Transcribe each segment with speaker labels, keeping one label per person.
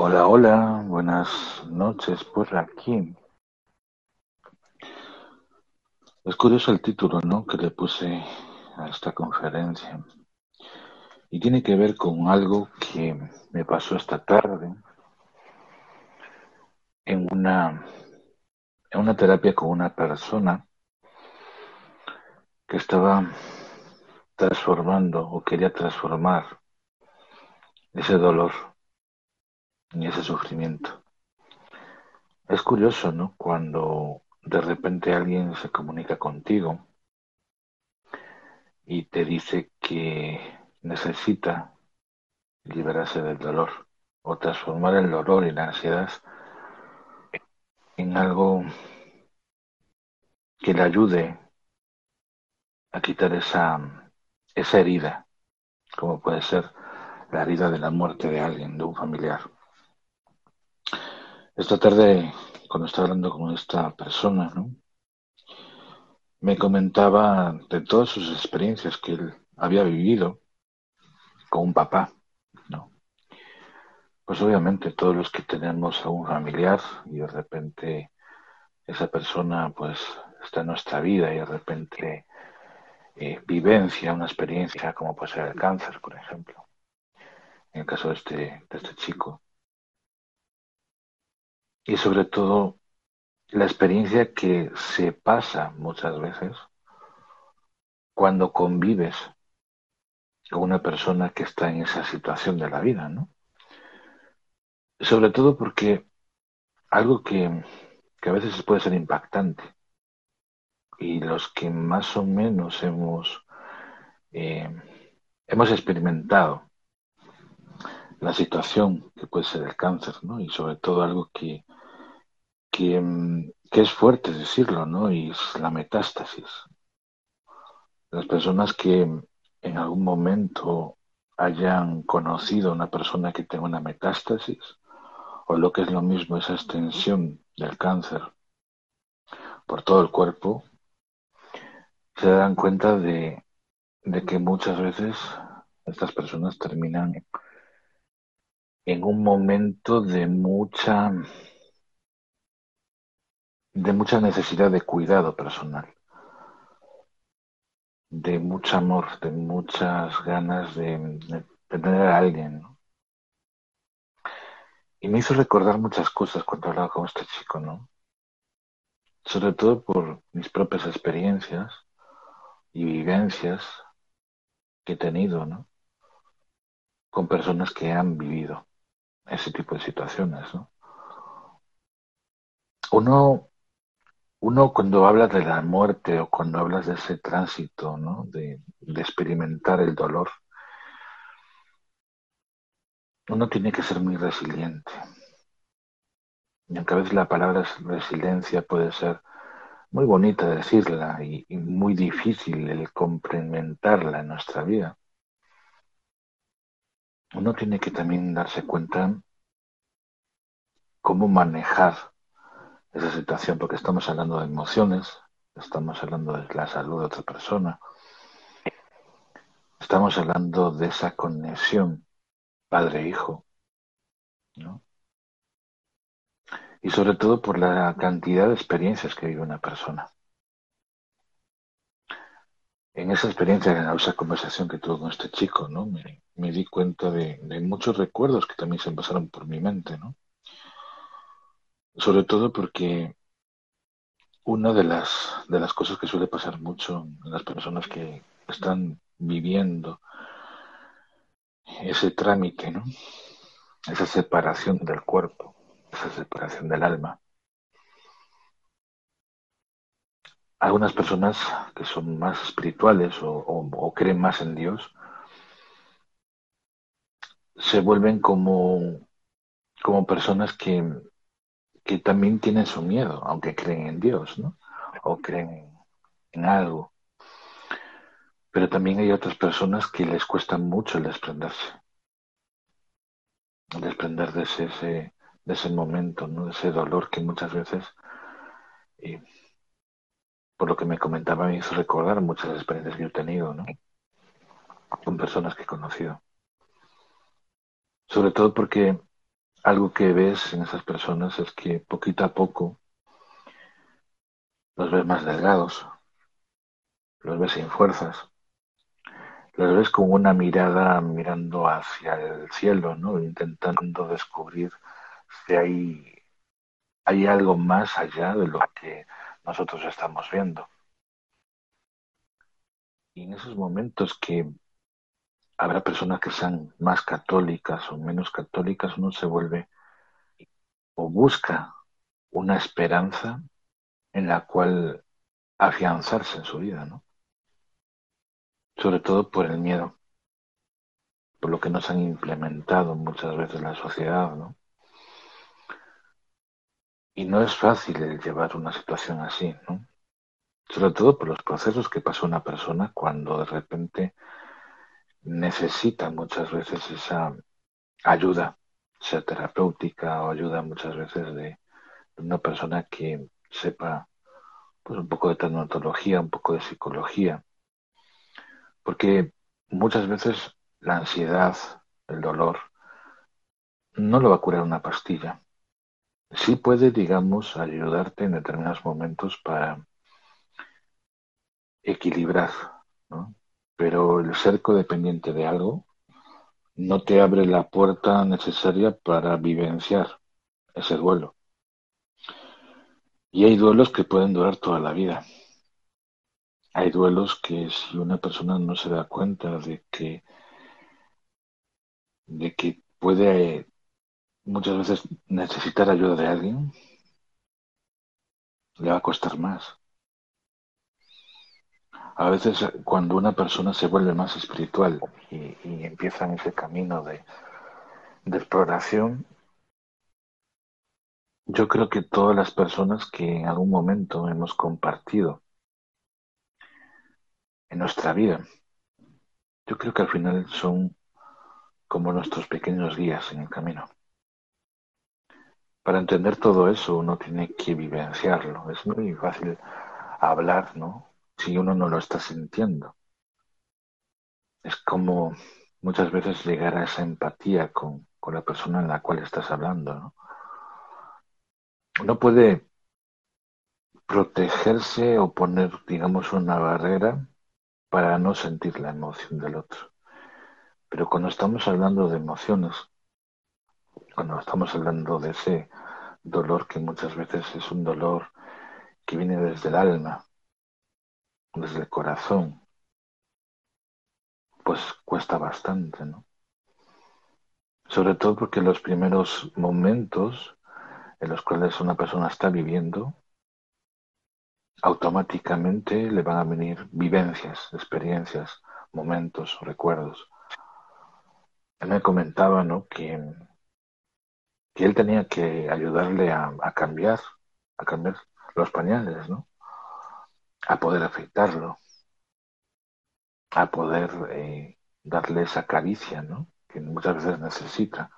Speaker 1: Hola, hola, buenas noches por aquí. Es curioso el título, ¿no? Que le puse a esta conferencia. Y tiene que ver con algo que me pasó esta tarde en una, en una terapia con una persona que estaba transformando o quería transformar ese dolor y ese sufrimiento. Es curioso, ¿no? Cuando de repente alguien se comunica contigo y te dice que necesita liberarse del dolor o transformar el dolor y la ansiedad en algo que le ayude a quitar esa, esa herida, como puede ser la herida de la muerte de alguien, de un familiar. Esta tarde, cuando estaba hablando con esta persona, ¿no? me comentaba de todas sus experiencias que él había vivido con un papá, ¿no? Pues obviamente todos los que tenemos a un familiar y de repente esa persona pues está en nuestra vida y de repente eh, vivencia una experiencia como puede ser el cáncer, por ejemplo, en el caso de este, de este chico, y sobre todo la experiencia que se pasa muchas veces cuando convives con una persona que está en esa situación de la vida, ¿no? Sobre todo porque algo que, que a veces puede ser impactante y los que más o menos hemos, eh, hemos experimentado la situación que puede ser el cáncer, ¿no? Y sobre todo algo que, Mm, que, es fuerte decirlo, ¿no? Y es la metástasis. Las personas que en algún momento hayan conocido a una persona que tenga una metástasis, o lo que es lo mismo, esa extensión del cáncer por todo el cuerpo, se dan cuenta de que muchas veces estas personas terminan en un momento de mucha de mucha necesidad de cuidado personal, de mucho amor, de muchas ganas de, tener a alguien. Y me hizo recordar muchas cosas cuando hablaba con este chico, ¿no? Sobre todo por mis propias experiencias y vivencias que he tenido, ¿no? Con personas que han vivido ese tipo de situaciones, ¿no? Uno uno cuando habla de la muerte o cuando hablas de ese tránsito, ¿no? de, experimentar el dolor, uno tiene que ser muy resiliente. Y aunque a veces la palabra resiliencia puede ser muy bonita decirla y, y muy difícil el complementarla en nuestra vida, uno tiene que también darse cuenta cómo manejar esa situación, porque estamos hablando de emociones, estamos hablando de la salud de otra persona, estamos hablando de esa conexión padre-hijo, ¿no? Y sobre todo por la cantidad de experiencias que vive una persona. En esa experiencia, en esa conversación que tuve con este chico, ¿no? Me, di cuenta de, de muchos recuerdos que también se pasaron por mi mente, ¿no? Sobre todo porque una de las, de las cosas que suele pasar mucho en las personas que están viviendo ese trámite, ¿no? Esa separación del cuerpo, esa separación del alma. Algunas personas que son más espirituales o creen más en Dios se vuelven como como personas que, que también tienen su miedo, aunque creen en Dios, ¿no? O creen en algo. Pero también hay otras personas que les cuesta mucho el desprenderse. desprender de ese, de ese momento, ¿no? De ese dolor que muchas veces, y por lo que me comentaba, me hizo recordar muchas experiencias que he tenido, ¿no? Con personas que he conocido. Sobre todo porque algo que ves en esas personas es que poquito a poco los ves más delgados, los ves sin fuerzas, los ves con una mirada mirando hacia el cielo, ¿no? intentando descubrir si hay, hay algo más allá de lo que nosotros estamos viendo. Y en esos momentos que habrá personas que sean más católicas o menos católicas, uno se vuelve o busca una esperanza en la cual afianzarse en su vida, ¿no? Sobre todo por el miedo, por lo que nos han implementado muchas veces la sociedad, ¿no? Y no es fácil el llevar una situación así, ¿no? Sobre todo por los procesos que pasa una persona cuando de repente necesita muchas veces esa ayuda, sea terapéutica o ayuda muchas veces de, una persona que sepa pues un poco de tanatología, un poco de psicología. Porque muchas veces la ansiedad, el dolor, no lo va a curar una pastilla. Sí puede, digamos, ayudarte en determinados momentos para equilibrar, ¿no? Pero el ser codependiente de algo no te abre la puerta necesaria para vivenciar ese duelo. Y hay duelos que pueden durar toda la vida. Hay duelos que si una persona no se da cuenta de que de que puede muchas veces necesitar ayuda de alguien, le va a costar más. A veces eh, cuando una persona se vuelve más espiritual y, empieza en ese camino de exploración, yo creo que todas las personas que en algún momento hemos compartido en nuestra vida, yo creo que al final son como nuestros pequeños guías en el camino. Para entender todo eso uno tiene que vivenciarlo. Es muy fácil hablar, ¿no? Si uno no lo está sintiendo. Es como muchas veces llegar a esa empatía con, la persona en la cual estás hablando. ¿no? Uno puede protegerse o poner, digamos, una barrera para no sentir la emoción del otro. Pero cuando estamos hablando de emociones, cuando estamos hablando de ese dolor que muchas veces es un dolor que viene desde el alma, desde el corazón, pues cuesta bastante, ¿no? Sobre todo porque los primeros momentos en los cuales una persona está viviendo, automáticamente le van a venir vivencias, experiencias, momentos, recuerdos. Él me comentaba, ¿no? Que, que él tenía que ayudarle a, a cambiar, a cambiar los pañales, ¿no? A poder afectarlo, a poder eh, darle esa caricia ¿no? que muchas veces necesita.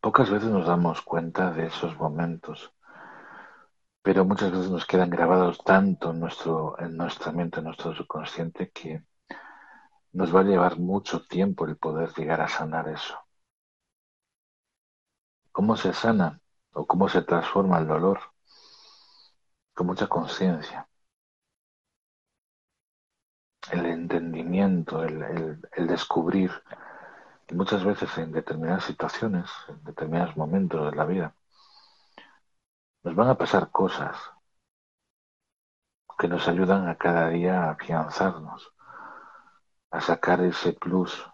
Speaker 1: Pocas veces nos damos cuenta de esos momentos, pero muchas veces nos quedan grabados tanto en, nuestro, en nuestra mente, en nuestro subconsciente, que nos va a llevar mucho tiempo el poder llegar a sanar eso. ¿Cómo se sana o cómo se transforma el dolor? Con mucha conciencia. El entendimiento, el, descubrir, muchas veces en determinadas situaciones, en determinados momentos de la vida, nos van a pasar cosas que nos ayudan a cada día a afianzarnos, a sacar ese plus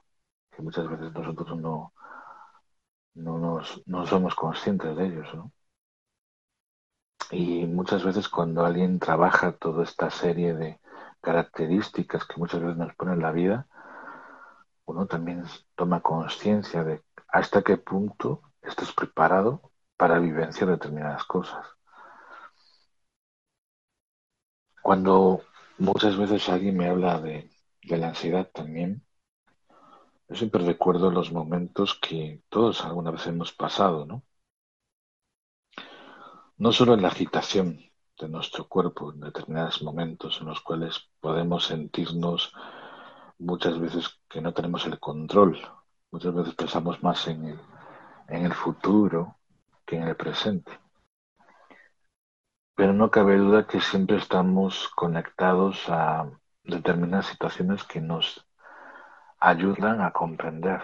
Speaker 1: que muchas veces nosotros no, no, nos, no somos conscientes de ellos. ¿no? Y muchas veces cuando alguien trabaja toda esta serie de características que muchas veces nos ponen en la vida, uno también toma conciencia de hasta qué punto estás preparado para vivenciar determinadas cosas. Cuando muchas veces alguien me habla de, de la ansiedad también, yo siempre recuerdo los momentos que todos alguna vez hemos pasado, ¿no? No solo en la agitación de nuestro cuerpo en determinados momentos en los cuales podemos sentirnos muchas veces que no tenemos el control. Muchas veces pensamos más en el, en el futuro que en el presente. Pero no cabe duda que siempre estamos conectados a determinadas situaciones que nos ayudan a comprender.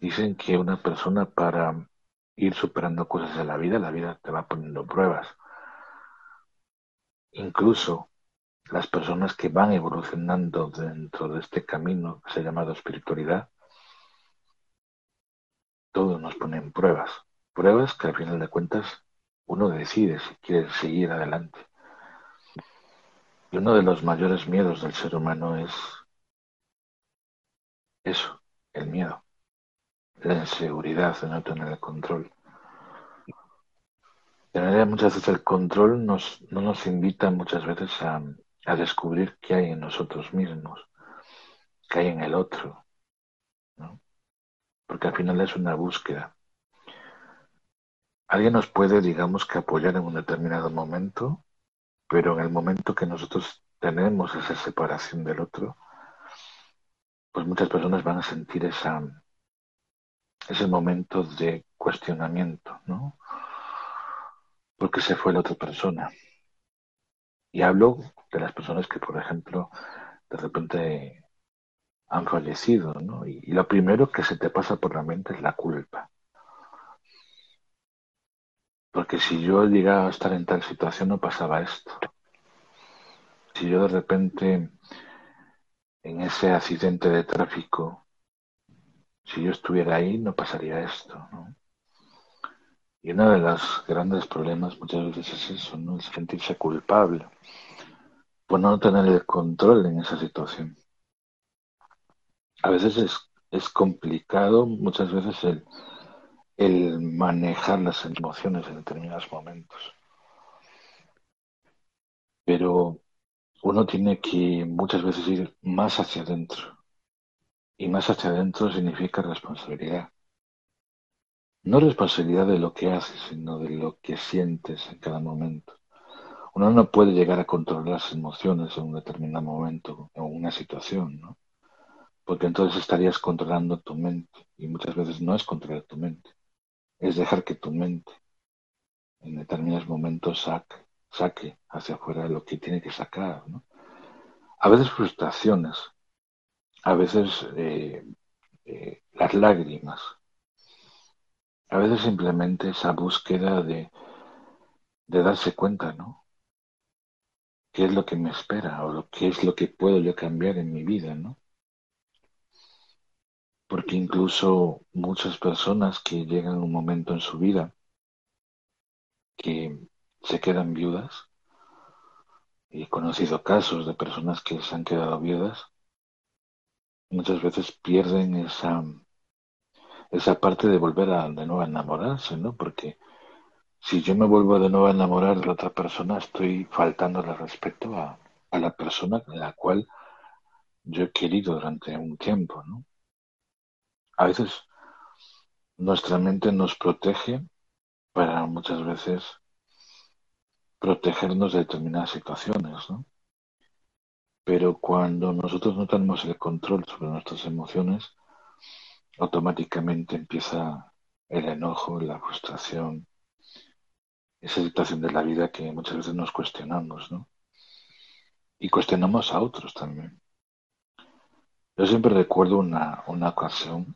Speaker 1: Dicen que una persona para ir superando cosas en la vida, la vida te va poniendo pruebas. Incluso las personas que van evolucionando dentro de este camino que se ha llamado espiritualidad, todos nos ponen pruebas. Pruebas que al final de cuentas uno decide si quiere seguir adelante. Y uno de los mayores miedos del ser humano es eso, el miedo, la inseguridad de no tener el control. De manera muchas veces el control nos, no nos invita muchas veces a, a descubrir qué hay en nosotros mismos, qué hay en el otro, porque al final es una búsqueda. Alguien nos puede, digamos, que apoyar en un determinado momento, pero en el momento que nosotros tenemos esa separación del otro, pues muchas personas van a sentir esa, ese momento de cuestionamiento, ¿no? Porque se fue la otra persona. Y hablo de las personas que, por ejemplo, de repente han fallecido, ¿no? Y, y, lo primero que se te pasa por la mente es la culpa. Porque si yo llegaba a estar en tal situación no pasaba esto. Si yo de repente en ese accidente de tráfico, si yo estuviera ahí no pasaría esto, ¿no? Y uno de los grandes problemas muchas veces es eso, ¿no? Sentirse culpable por no tener el control en esa situación. A veces es, es complicado, muchas veces el, el manejar las emociones en determinados momentos. Pero uno tiene que muchas veces ir más hacia adentro. Y más hacia adentro significa responsabilidad. No responsabilidad de lo que haces, sino de lo que sientes en cada momento. Uno no puede llegar a controlar las emociones en un determinado momento o una situación, ¿no? Porque entonces estarías controlando tu mente y muchas veces no es controlar tu mente, es dejar que tu mente en determinados momentos saque, saque hacia afuera lo que tiene que sacar, ¿no? A veces frustraciones, a veces eh, eh, las lágrimas, a veces simplemente esa búsqueda de, de darse cuenta, ¿no? qué es lo que me espera o lo, qué es lo que puedo yo cambiar en mi vida, ¿no? Porque incluso muchas personas que llegan un momento en su vida que se quedan viudas, y he conocido casos de personas que se han quedado viudas, muchas veces pierden esa, esa parte de volver a de nuevo a enamorarse, ¿no? Porque si yo me vuelvo de nuevo a enamorar de otra persona, estoy faltándole respeto a, a la persona a la cual yo he querido durante un tiempo, ¿no? A veces nuestra mente nos protege para muchas veces protegernos de determinadas situaciones, ¿no? Pero cuando nosotros no tenemos el control sobre nuestras emociones, automáticamente empieza el enojo, la frustración, esa situación de la vida que muchas veces nos cuestionamos, ¿no? Y cuestionamos a otros también. Yo siempre recuerdo una, ocasión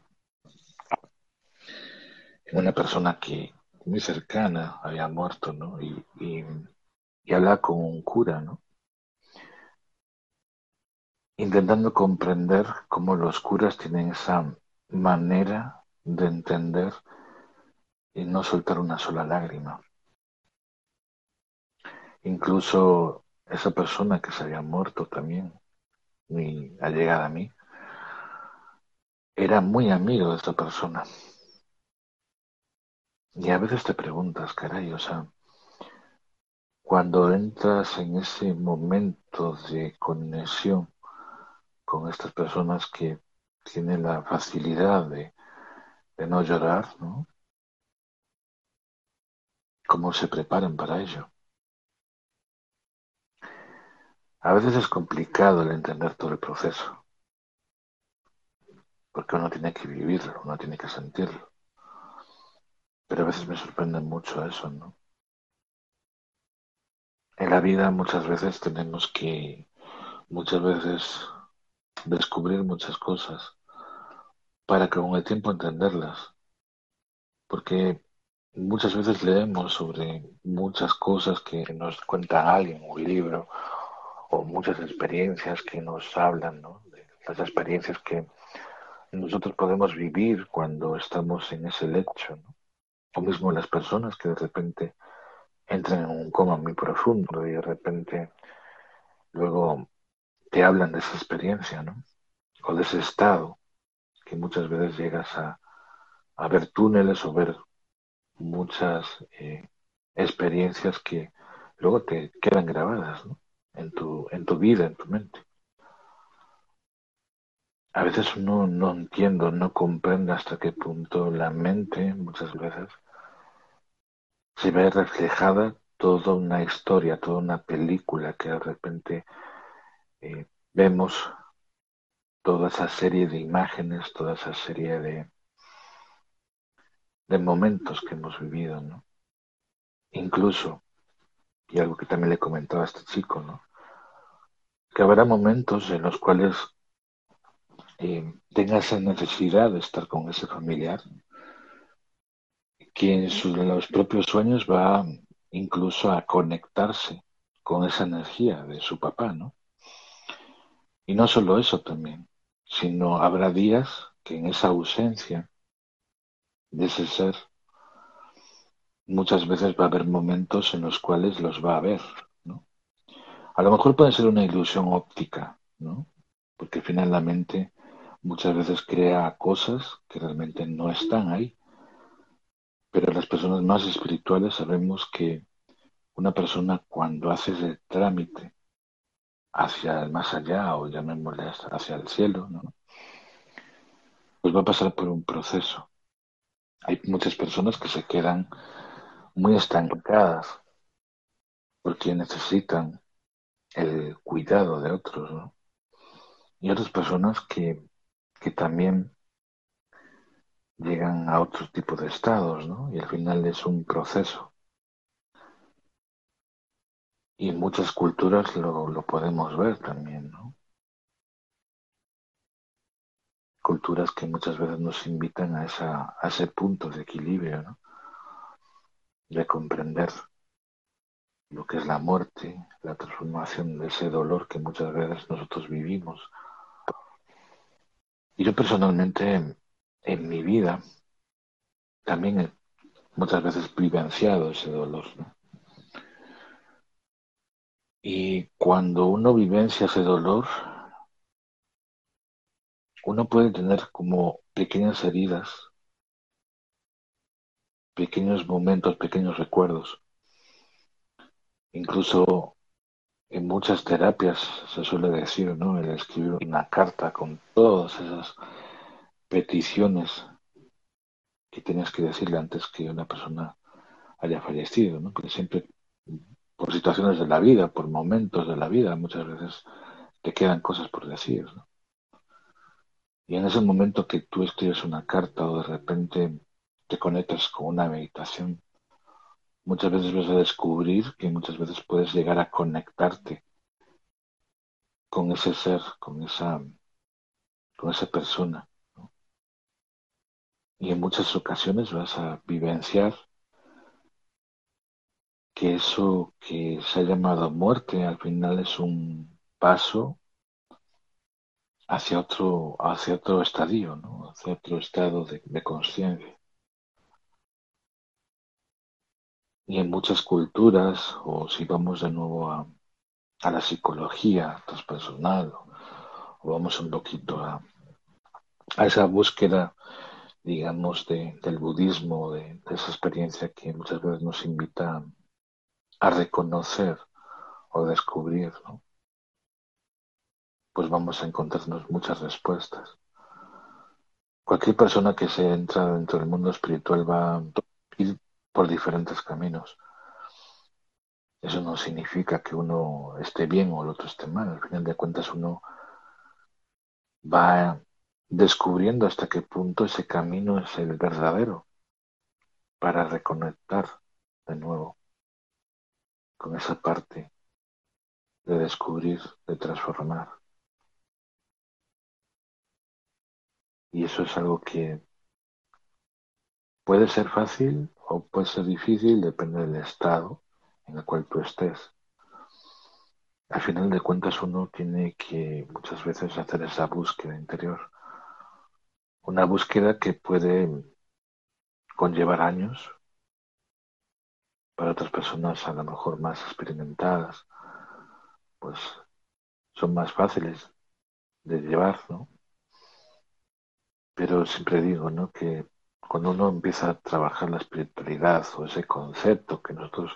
Speaker 1: una persona que muy cercana había muerto, ¿no? Y, y, y hablaba con un cura, ¿no? Intentando comprender cómo los curas tienen esa manera de entender y no soltar una sola lágrima. Incluso esa persona que se había muerto también, muy allegada a mí, era muy amigo de esta persona. Y a veces te preguntas, caray, o sea, cuando entras en ese momento de conexión con estas personas que tienen la facilidad de, de no llorar, ¿no? ¿Cómo se preparan para ello? A veces es complicado el entender todo el proceso, porque uno tiene que vivirlo, uno tiene que sentirlo. Pero a veces me sorprende mucho eso, ¿no? En la vida muchas veces tenemos que, muchas veces, descubrir muchas cosas para que con el tiempo entenderlas. Porque muchas veces leemos sobre muchas cosas que nos cuenta alguien, un libro, o muchas experiencias que nos hablan, ¿no? De las experiencias que nosotros podemos vivir cuando estamos en ese lecho. O mismo las personas que de repente entran en un coma muy profundo y de repente luego te hablan de esa experiencia, ¿no? O de ese estado que muchas veces llegas a, ver túneles o ver muchas eh, experiencias que luego te quedan grabadas ¿no? en, tu, en tu vida, en tu mente. A veces uno no entiendo, no comprende hasta qué punto la mente muchas veces se ve reflejada toda una historia, toda una película que de repente eh, vemos toda esa serie de imágenes, toda esa serie de, de momentos que hemos vivido, ¿no? Incluso, y algo que también le comentaba a este chico, ¿no? Que habrá momentos en los cuales eh, tenga esa necesidad de estar con ese familiar, que en, los propios sueños va incluso a conectarse con esa energía de su papá, ¿no? Y no solo eso también, sino habrá días que en esa ausencia de ese ser, muchas veces va a haber momentos en los cuales los va a ver, ¿no? A lo mejor puede ser una ilusión óptica, ¿no? Porque finalmente muchas veces crea cosas que realmente no están ahí pero las personas más espirituales sabemos que una persona cuando hace ese trámite hacia el más allá o llamémosle hacia el cielo, ¿no? pues va a pasar por un proceso. Hay muchas personas que se quedan muy estancadas porque necesitan el cuidado de otros. Y otras personas que, que también llegan a otro tipo de estados, ¿no? Y al final es un proceso. Y en muchas culturas lo, lo podemos ver también, ¿no? Culturas que muchas veces nos invitan a, esa, a ese punto de equilibrio, ¿no? De comprender lo que es la muerte, la transformación de ese dolor que muchas veces nosotros vivimos. Y yo personalmente en mi vida también he muchas veces vivenciado ese dolor. Y cuando uno vivencia ese dolor, uno puede tener como pequeñas heridas, pequeños momentos, pequeños recuerdos. Incluso en muchas terapias se suele decir, ¿no? El escribir una carta con todas esas peticiones que tienes que decirle antes que una persona haya fallecido, ¿no? Porque siempre, por situaciones de la vida, por momentos de la vida, muchas veces te quedan cosas por decir, ¿no? Y en ese momento que tú escribes una carta o de repente te conectas con una meditación, muchas veces vas a descubrir que muchas veces puedes llegar a conectarte con ese ser, con esa, con esa persona y en muchas ocasiones vas a vivenciar que eso que se ha llamado muerte al final es un paso hacia otro, hacia otro estadio, ¿no? hacia otro estado de, conciencia. Y en muchas culturas, o si vamos de nuevo a, la psicología transpersonal, o vamos un poquito a, a esa búsqueda, digamos, de, del budismo, de, esa experiencia que muchas veces nos invita a reconocer o descubrir, ¿no? pues vamos a encontrarnos muchas respuestas. Cualquier persona que se entra dentro del mundo espiritual va a ir por diferentes caminos. Eso no significa que uno esté bien o el otro esté mal. Al final de cuentas uno va descubriendo hasta qué punto ese camino es el verdadero para reconectar de nuevo con esa parte de descubrir, de transformar. Y eso es algo que puede ser fácil o puede ser difícil, depende del estado en el cual tú estés. Al final de cuentas uno tiene que muchas veces hacer esa búsqueda interior. Una búsqueda que puede conllevar años, para otras personas a lo mejor más experimentadas, pues son más fáciles de llevar, ¿no? Pero siempre digo, ¿no? Que cuando uno empieza a trabajar la espiritualidad o ese concepto que nosotros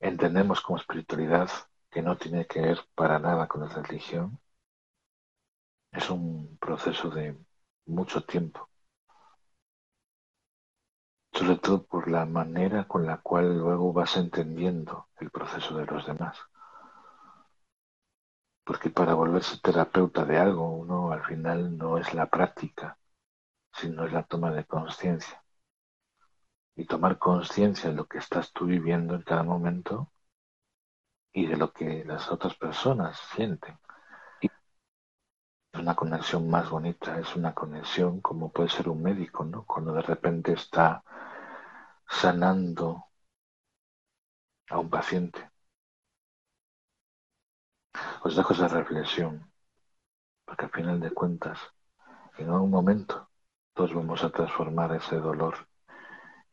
Speaker 1: entendemos como espiritualidad, que no tiene que ver para nada con la religión, es un proceso de mucho tiempo. Sobre todo por la manera con la cual luego vas entendiendo el proceso de los demás. Porque para volverse terapeuta de algo, uno al final no es la práctica, sino es la toma de conciencia. Y tomar conciencia de lo que estás tú viviendo en cada momento y de lo que las otras personas sienten. Es una conexión más bonita, es una conexión como puede ser un médico, ¿no? Cuando de repente está sanando a un paciente. Os dejo esa reflexión, porque al final de cuentas, en algún momento, todos vamos a transformar ese dolor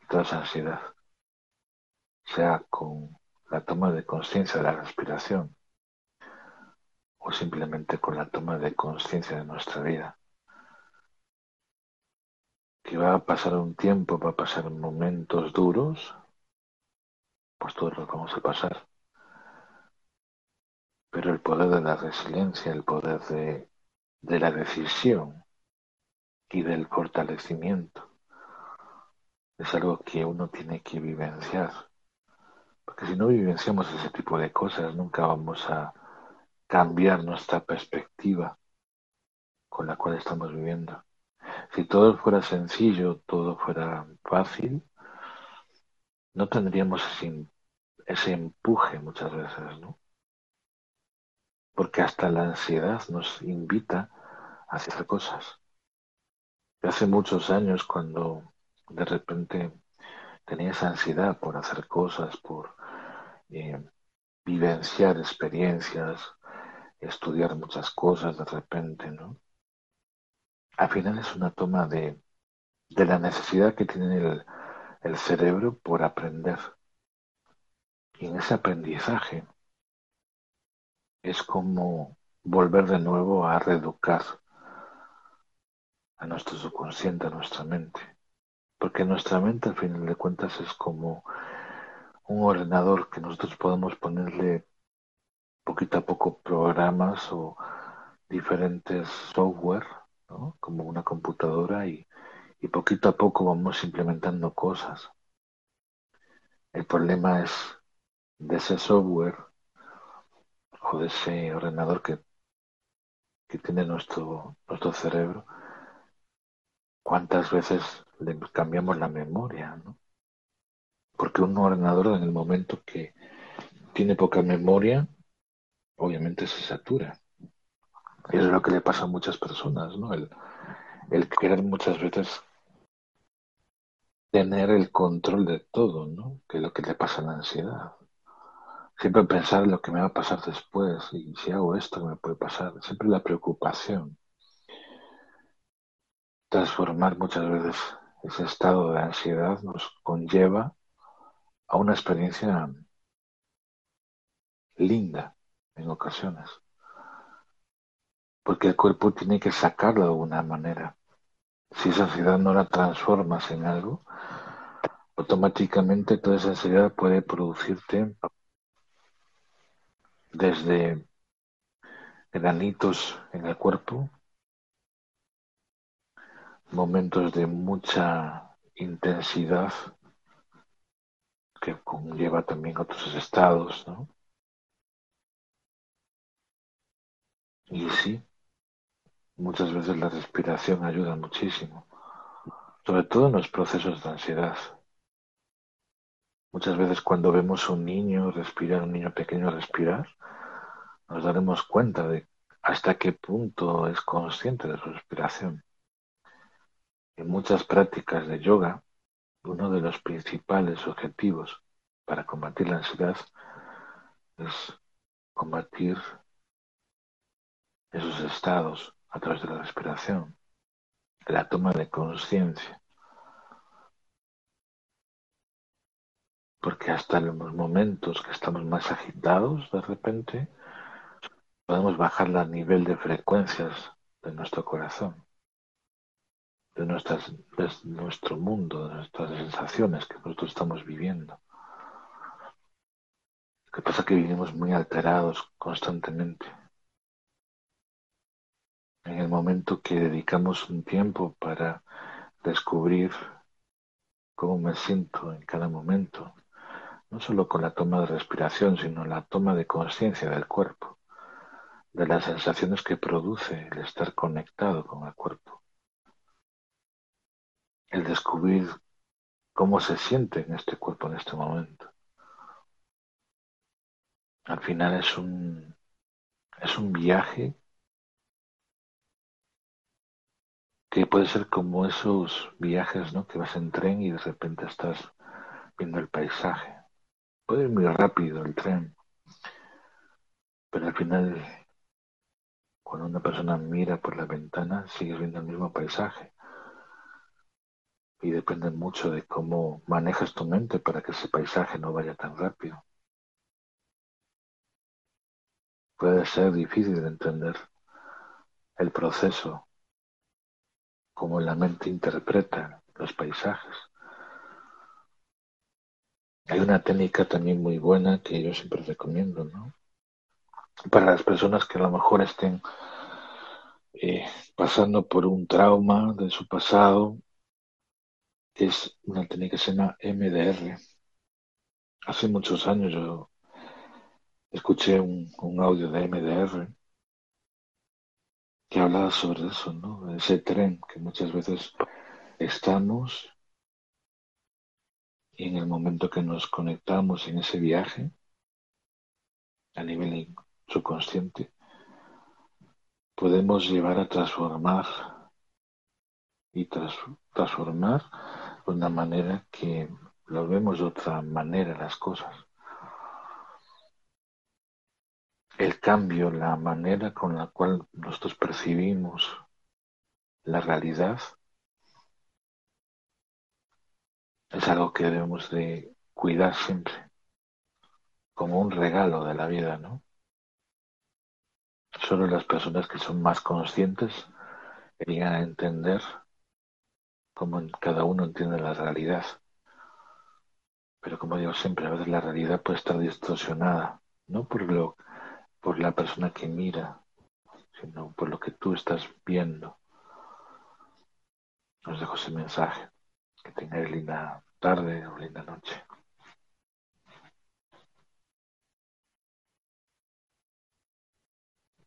Speaker 1: y toda esa ansiedad, sea con la toma de conciencia de la respiración o simplemente con la toma de conciencia de nuestra vida. Que va a pasar un tiempo, va a pasar momentos duros, pues todos los vamos a pasar. Pero el poder de la resiliencia, el poder de, de la decisión y del fortalecimiento es algo que uno tiene que vivenciar porque si no vivenciamos ese tipo de cosas, nunca vamos a cambiar nuestra perspectiva con la cual estamos viviendo. Si todo fuera sencillo, todo fuera fácil, no tendríamos ese, ese empuje muchas veces, ¿no? Porque hasta la ansiedad nos invita a hacer cosas. Hace muchos años, cuando de repente tenía esa ansiedad por hacer cosas, por eh, vivenciar experiencias, estudiar muchas cosas de repente, ¿no? Al final es una toma de, de la necesidad que tiene el, el cerebro por aprender. Y en ese aprendizaje es como volver de nuevo a reeducar a nuestro subconsciente, a nuestra mente. Porque nuestra mente, al final de cuentas, es como un ordenador que nosotros podemos ponerle poquito a poco programas o diferentes software, como una computadora, y, y poquito a poco vamos implementando cosas. El problema es de ese software o de ese ordenador que, que tiene nuestro, nuestro cerebro, cuántas veces le cambiamos la memoria, ¿no? Porque un ordenador en el momento que tiene poca memoria, obviamente se satura. Es lo que le pasa a muchas personas, ¿no? El, el querer muchas veces tener el control de todo, ¿no? Que es lo que le pasa a la ansiedad. Siempre pensar en lo que me va a pasar después y si hago esto, ¿qué me puede pasar? Siempre la preocupación. Transformar muchas veces ese estado de ansiedad nos conlleva a una experiencia linda en ocasiones. Porque el cuerpo tiene que sacarlo de alguna manera. Si esa ansiedad no la transformas en algo, automáticamente toda esa ansiedad puede producirte desde granitos en el cuerpo, momentos de mucha intensidad que conlleva también otros estados, ¿no? Y sí, muchas veces la respiración ayuda muchísimo, sobre todo en los procesos de ansiedad. Muchas veces cuando vemos un niño respirar, un niño pequeño respirar, nos daremos cuenta de hasta qué punto es consciente de su respiración. En muchas prácticas de yoga, uno de los principales objetivos para combatir la ansiedad es combatir esos estados a través de la respiración, la toma de conciencia. Porque hasta en los momentos que estamos más agitados, de repente, podemos bajar el nivel de frecuencias de nuestro corazón de, de nuestro mundo, de nuestras sensaciones que nosotros estamos viviendo. Lo que pasa es que vivimos muy alterados constantemente. El momento que dedicamos un tiempo para descubrir cómo me siento en cada momento, no solo con la toma de respiración, sino la toma de conciencia del cuerpo, de las sensaciones que produce el estar conectado con el cuerpo el descubrir cómo se siente en este cuerpo en este momento. Al final es un, es un viaje que puede ser como esos viajes ¿no? que vas en tren y de repente estás viendo el paisaje. Puede ir muy rápido el tren, pero al final cuando una persona mira por la ventana sigue viendo el mismo paisaje y depende mucho de cómo manejas tu mente para que ese paisaje no vaya tan rápido. Puede ser difícil de entender el proceso, cómo la mente interpreta los paisajes. Hay una técnica también muy buena que yo siempre recomiendo, ¿no? Para las personas que a lo mejor estén eh, pasando por un trauma de su pasado es una técnica que se llama MDR. Hace muchos años yo escuché un, audio de MDR que hablaba sobre eso, ¿no? Ese tren que muchas veces estamos y en el momento que nos conectamos en ese viaje a nivel subconsciente, podemos llevar a transformar y transformar de una manera que lo vemos de otra manera las cosas. El cambio, la manera con la cual nosotros percibimos la realidad es algo que debemos de cuidar siempre, como un regalo de la vida, ¿no? Solo las personas que son más conscientes llegan a entender como cada uno entiende la realidad. Pero como digo siempre, a veces la realidad puede estar distorsionada, no por lo por la persona que mira, sino por lo que tú estás viendo. Os dejo ese mensaje. Que tengáis linda tarde o linda noche.